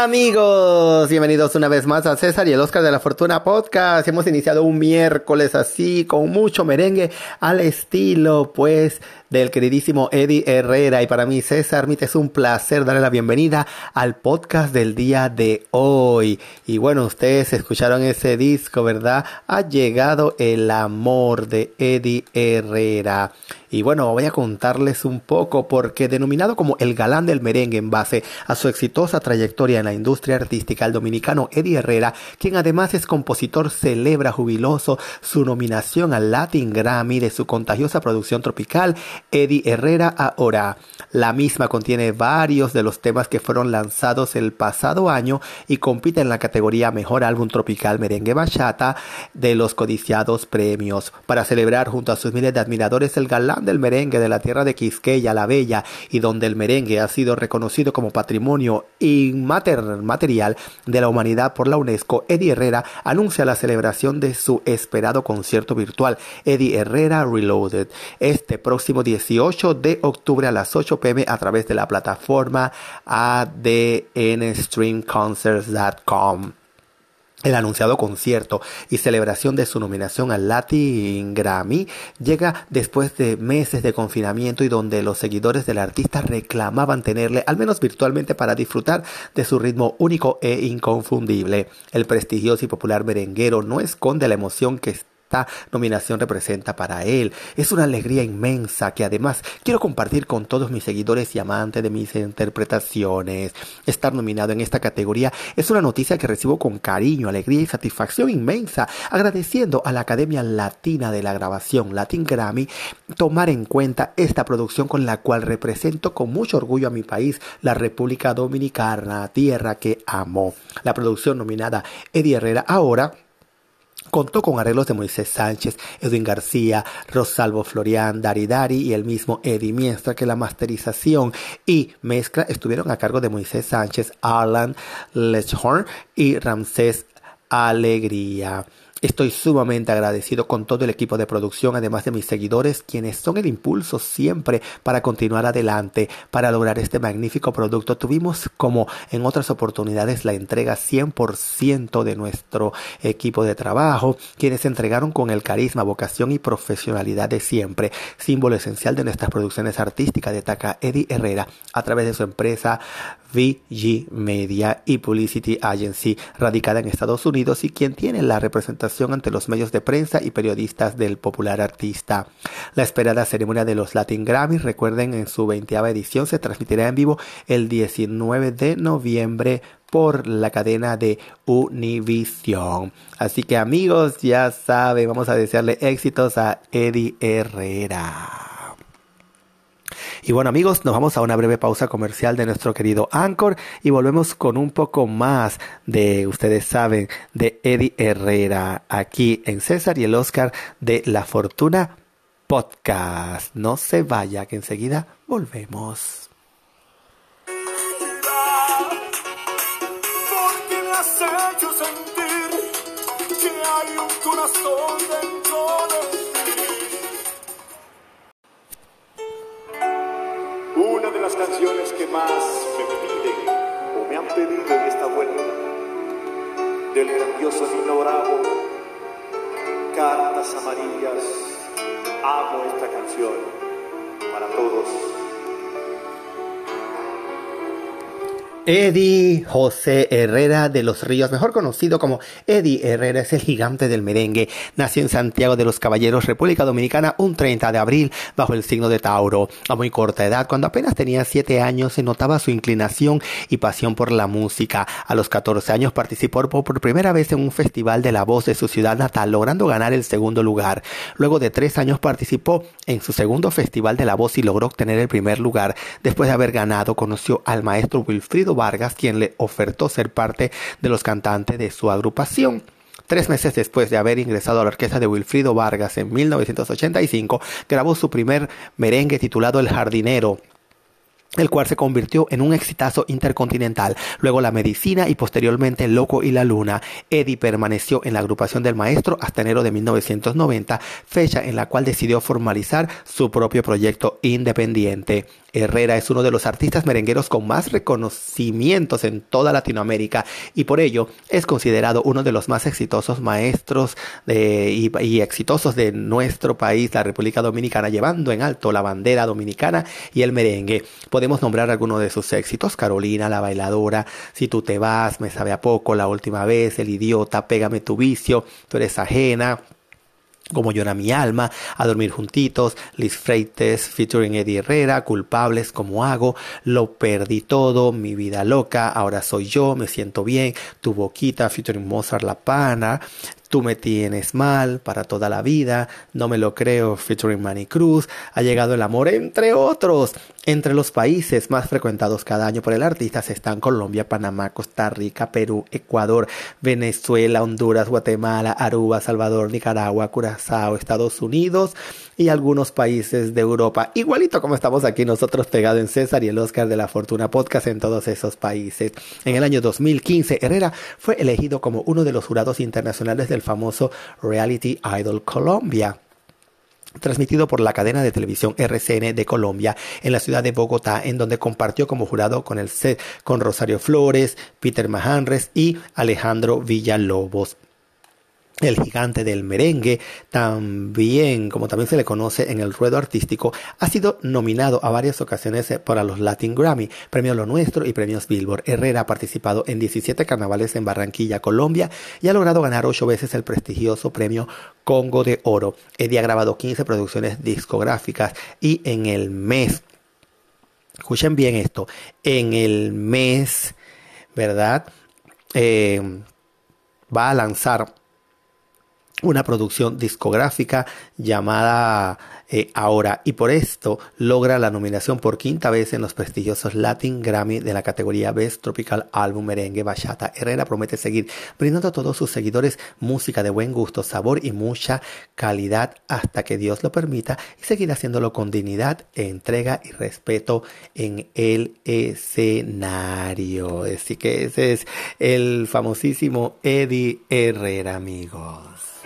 Amigos, bienvenidos una vez más a César y el Oscar de la Fortuna Podcast. Hemos iniciado un miércoles así, con mucho merengue al estilo, pues, del queridísimo Eddie Herrera. Y para mí, César Mit, es un placer darle la bienvenida al podcast del día de hoy. Y bueno, ustedes escucharon ese disco, ¿verdad? Ha llegado el amor de Eddie Herrera. Y bueno, voy a contarles un poco porque denominado como el galán del merengue en base a su exitosa trayectoria en la industria artística, el dominicano Eddie Herrera, quien además es compositor, celebra jubiloso su nominación al Latin Grammy de su contagiosa producción tropical Eddie Herrera ahora. La misma contiene varios de los temas que fueron lanzados el pasado año y compite en la categoría Mejor Álbum Tropical Merengue Bachata de los codiciados premios. Para celebrar junto a sus miles de admiradores el galán del merengue de la tierra de Quisqueya, la Bella, y donde el merengue ha sido reconocido como patrimonio inmaterial de la humanidad por la UNESCO, Eddie Herrera anuncia la celebración de su esperado concierto virtual, Eddie Herrera Reloaded, este próximo 18 de octubre a las 8 pm a través de la plataforma adnstreamconcerts.com. El anunciado concierto y celebración de su nominación al Latin Grammy llega después de meses de confinamiento y donde los seguidores del artista reclamaban tenerle, al menos virtualmente, para disfrutar de su ritmo único e inconfundible. El prestigioso y popular merenguero no esconde la emoción que esta nominación representa para él. Es una alegría inmensa que además quiero compartir con todos mis seguidores y amantes de mis interpretaciones. Estar nominado en esta categoría es una noticia que recibo con cariño, alegría y satisfacción inmensa, agradeciendo a la Academia Latina de la Grabación, Latin Grammy, tomar en cuenta esta producción con la cual represento con mucho orgullo a mi país, la República Dominicana, tierra que amo. La producción nominada Eddie Herrera ahora Contó con arreglos de Moisés Sánchez, Edwin García, Rosalvo Florian, Dari Dari y el mismo Eddie, mientras que la masterización y mezcla estuvieron a cargo de Moisés Sánchez, Arlan Lechhorn y Ramsés Alegría. Estoy sumamente agradecido con todo el equipo de producción, además de mis seguidores, quienes son el impulso siempre para continuar adelante, para lograr este magnífico producto. Tuvimos, como en otras oportunidades, la entrega 100% de nuestro equipo de trabajo, quienes entregaron con el carisma, vocación y profesionalidad de siempre, símbolo esencial de nuestras producciones artísticas, destaca Eddie Herrera a través de su empresa VG Media y Publicity Agency, radicada en Estados Unidos y quien tiene la representación ante los medios de prensa y periodistas del popular artista. La esperada ceremonia de los Latin Grammys, recuerden, en su 20 edición se transmitirá en vivo el 19 de noviembre por la cadena de Univision. Así que amigos, ya saben, vamos a desearle éxitos a Eddie Herrera. Y bueno amigos, nos vamos a una breve pausa comercial de nuestro querido Anchor y volvemos con un poco más de, ustedes saben, de Eddie Herrera aquí en César y el Oscar de La Fortuna Podcast. No se vaya, que enseguida volvemos. Para todos. Eddie José Herrera de los Ríos, mejor conocido como Eddie Herrera, es el gigante del merengue. Nació en Santiago de los Caballeros, República Dominicana, un 30 de abril, bajo el signo de Tauro. A muy corta edad, cuando apenas tenía 7 años, se notaba su inclinación y pasión por la música. A los 14 años participó por primera vez en un festival de la voz de su ciudad natal, logrando ganar el segundo lugar. Luego de tres años participó en su segundo festival de la voz y logró obtener el primer lugar. Después de haber ganado, conoció al maestro Wilfrido Vargas, quien le ofertó ser parte de los cantantes de su agrupación. Tres meses después de haber ingresado a la orquesta de Wilfrido Vargas en 1985, grabó su primer merengue titulado El Jardinero, el cual se convirtió en un exitazo intercontinental. Luego la medicina y posteriormente Loco y la Luna. Eddie permaneció en la agrupación del maestro hasta enero de 1990, fecha en la cual decidió formalizar su propio proyecto independiente. Herrera es uno de los artistas merengueros con más reconocimientos en toda Latinoamérica y por ello es considerado uno de los más exitosos maestros y, y exitosos de nuestro país, la República Dominicana, llevando en alto la bandera dominicana y el merengue. Podemos nombrar algunos de sus éxitos, Carolina, la bailadora, Si tú te vas, me sabe a poco, la última vez, El idiota, Pégame tu vicio, tú eres ajena como llora mi alma, a dormir juntitos, Liz Freites featuring Eddie Herrera, culpables como hago, lo perdí todo, mi vida loca, ahora soy yo, me siento bien, tu boquita featuring Mozart La Pana, Tú me tienes mal para toda la vida, no me lo creo, featuring Manny Cruz, ha llegado el amor, entre otros. Entre los países más frecuentados cada año por el artista están Colombia, Panamá, Costa Rica, Perú, Ecuador, Venezuela, Honduras, Guatemala, Aruba, Salvador, Nicaragua, Curazao, Estados Unidos y algunos países de Europa. Igualito como estamos aquí nosotros pegados en César y el Oscar de la Fortuna Podcast en todos esos países. En el año 2015, Herrera fue elegido como uno de los jurados internacionales del famoso Reality Idol Colombia transmitido por la cadena de televisión RCN de Colombia en la ciudad de Bogotá, en donde compartió como jurado con el con Rosario Flores, Peter Mahanres y Alejandro Villalobos el gigante del merengue, también, como también se le conoce en el ruedo artístico, ha sido nominado a varias ocasiones para los Latin Grammy, Premio Lo Nuestro y Premios Billboard. Herrera ha participado en 17 carnavales en Barranquilla, Colombia, y ha logrado ganar 8 veces el prestigioso Premio Congo de Oro. Eddie ha grabado 15 producciones discográficas y en el mes, escuchen bien esto, en el mes, ¿verdad? Eh, va a lanzar una producción discográfica llamada eh, ahora y por esto logra la nominación por quinta vez en los prestigiosos Latin Grammy de la categoría Best Tropical Album Merengue Bachata. Herrera promete seguir brindando a todos sus seguidores música de buen gusto, sabor y mucha calidad hasta que Dios lo permita y seguir haciéndolo con dignidad, entrega y respeto en el escenario. Así que ese es el famosísimo Eddie Herrera, amigos.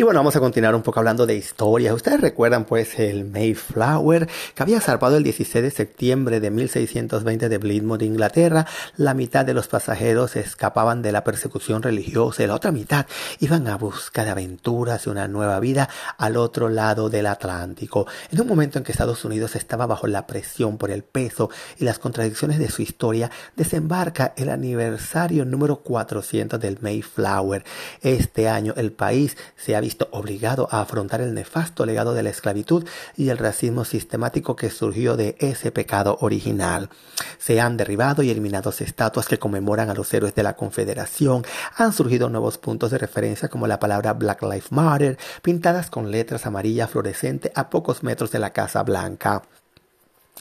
Y bueno, vamos a continuar un poco hablando de historia. Ustedes recuerdan pues el Mayflower que había zarpado el 16 de septiembre de 1620 de Plymouth, Inglaterra. La mitad de los pasajeros escapaban de la persecución religiosa y la otra mitad iban a buscar aventuras y una nueva vida al otro lado del Atlántico. En un momento en que Estados Unidos estaba bajo la presión por el peso y las contradicciones de su historia, desembarca el aniversario número 400 del Mayflower. Este año el país se ha obligado a afrontar el nefasto legado de la esclavitud y el racismo sistemático que surgió de ese pecado original. Se han derribado y eliminado estatuas que conmemoran a los héroes de la Confederación. Han surgido nuevos puntos de referencia como la palabra Black Lives Matter, pintadas con letras amarillas fluorescente a pocos metros de la Casa Blanca.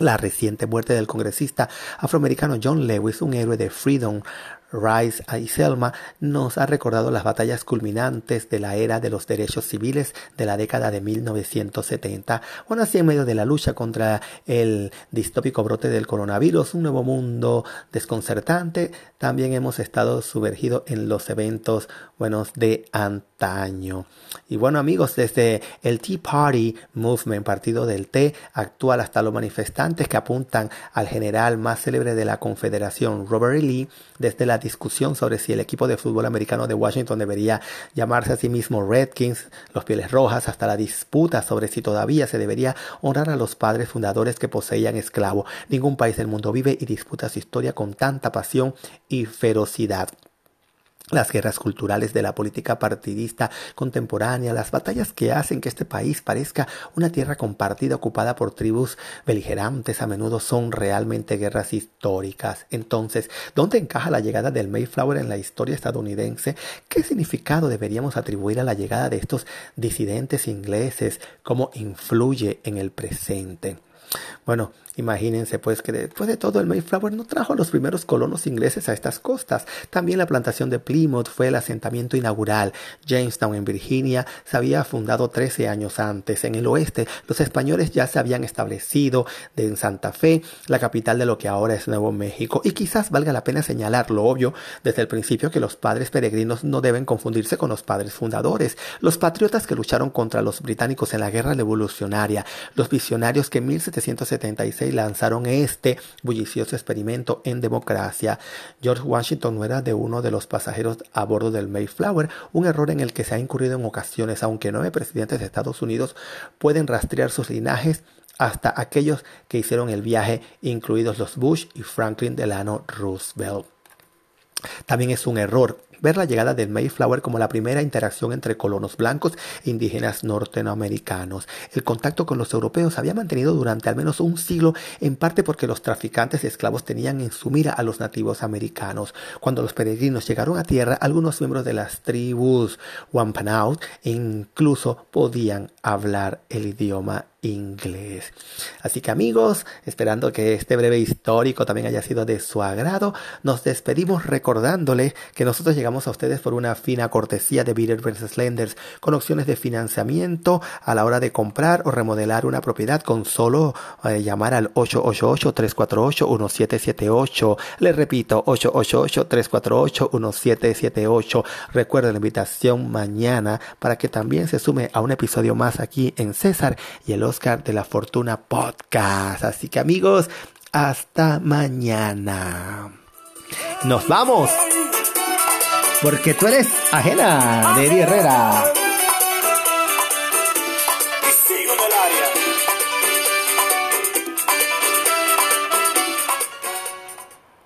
La reciente muerte del congresista afroamericano John Lewis, un héroe de Freedom Rice y Selma nos ha recordado las batallas culminantes de la era de los derechos civiles de la década de 1970. Bueno, así en medio de la lucha contra el distópico brote del coronavirus, un nuevo mundo desconcertante, también hemos estado sumergidos en los eventos buenos de antaño. Y bueno amigos, desde el Tea Party Movement, partido del té, actual hasta los manifestantes que apuntan al general más célebre de la Confederación, Robert E. Lee, desde la discusión sobre si el equipo de fútbol americano de Washington debería llamarse a sí mismo Redskins, los Pieles Rojas, hasta la disputa sobre si todavía se debería honrar a los padres fundadores que poseían esclavos. Ningún país del mundo vive y disputa su historia con tanta pasión y ferocidad las guerras culturales de la política partidista contemporánea, las batallas que hacen que este país parezca una tierra compartida ocupada por tribus beligerantes, a menudo son realmente guerras históricas. Entonces, ¿dónde encaja la llegada del Mayflower en la historia estadounidense? ¿Qué significado deberíamos atribuir a la llegada de estos disidentes ingleses? ¿Cómo influye en el presente? Bueno, Imagínense pues que después de todo el Mayflower no trajo a los primeros colonos ingleses a estas costas. También la plantación de Plymouth fue el asentamiento inaugural. Jamestown en Virginia se había fundado 13 años antes. En el oeste los españoles ya se habían establecido en Santa Fe, la capital de lo que ahora es Nuevo México. Y quizás valga la pena señalar lo obvio desde el principio que los padres peregrinos no deben confundirse con los padres fundadores, los patriotas que lucharon contra los británicos en la guerra revolucionaria, los visionarios que en 1776 lanzaron este bullicioso experimento en democracia. George Washington no era de uno de los pasajeros a bordo del Mayflower, un error en el que se ha incurrido en ocasiones, aunque nueve presidentes de Estados Unidos pueden rastrear sus linajes hasta aquellos que hicieron el viaje, incluidos los Bush y Franklin Delano Roosevelt. También es un error ver la llegada del Mayflower como la primera interacción entre colonos blancos e indígenas norteamericanos. El contacto con los europeos había mantenido durante al menos un siglo, en parte porque los traficantes de esclavos tenían en su mira a los nativos americanos. Cuando los peregrinos llegaron a tierra, algunos miembros de las tribus Wampanoag incluso podían hablar el idioma inglés. Así que amigos, esperando que este breve histórico también haya sido de su agrado, nos despedimos recordándole que nosotros llegamos a ustedes por una fina cortesía de Bitter vs. Lenders con opciones de financiamiento a la hora de comprar o remodelar una propiedad con solo eh, llamar al 888-348-1778. Les repito, 888-348-1778. Recuerden la invitación mañana para que también se sume a un episodio más aquí en César y el Oscar de la Fortuna Podcast. Así que amigos, hasta mañana. Nos vamos. Porque tú eres ajena de Eddie Herrera.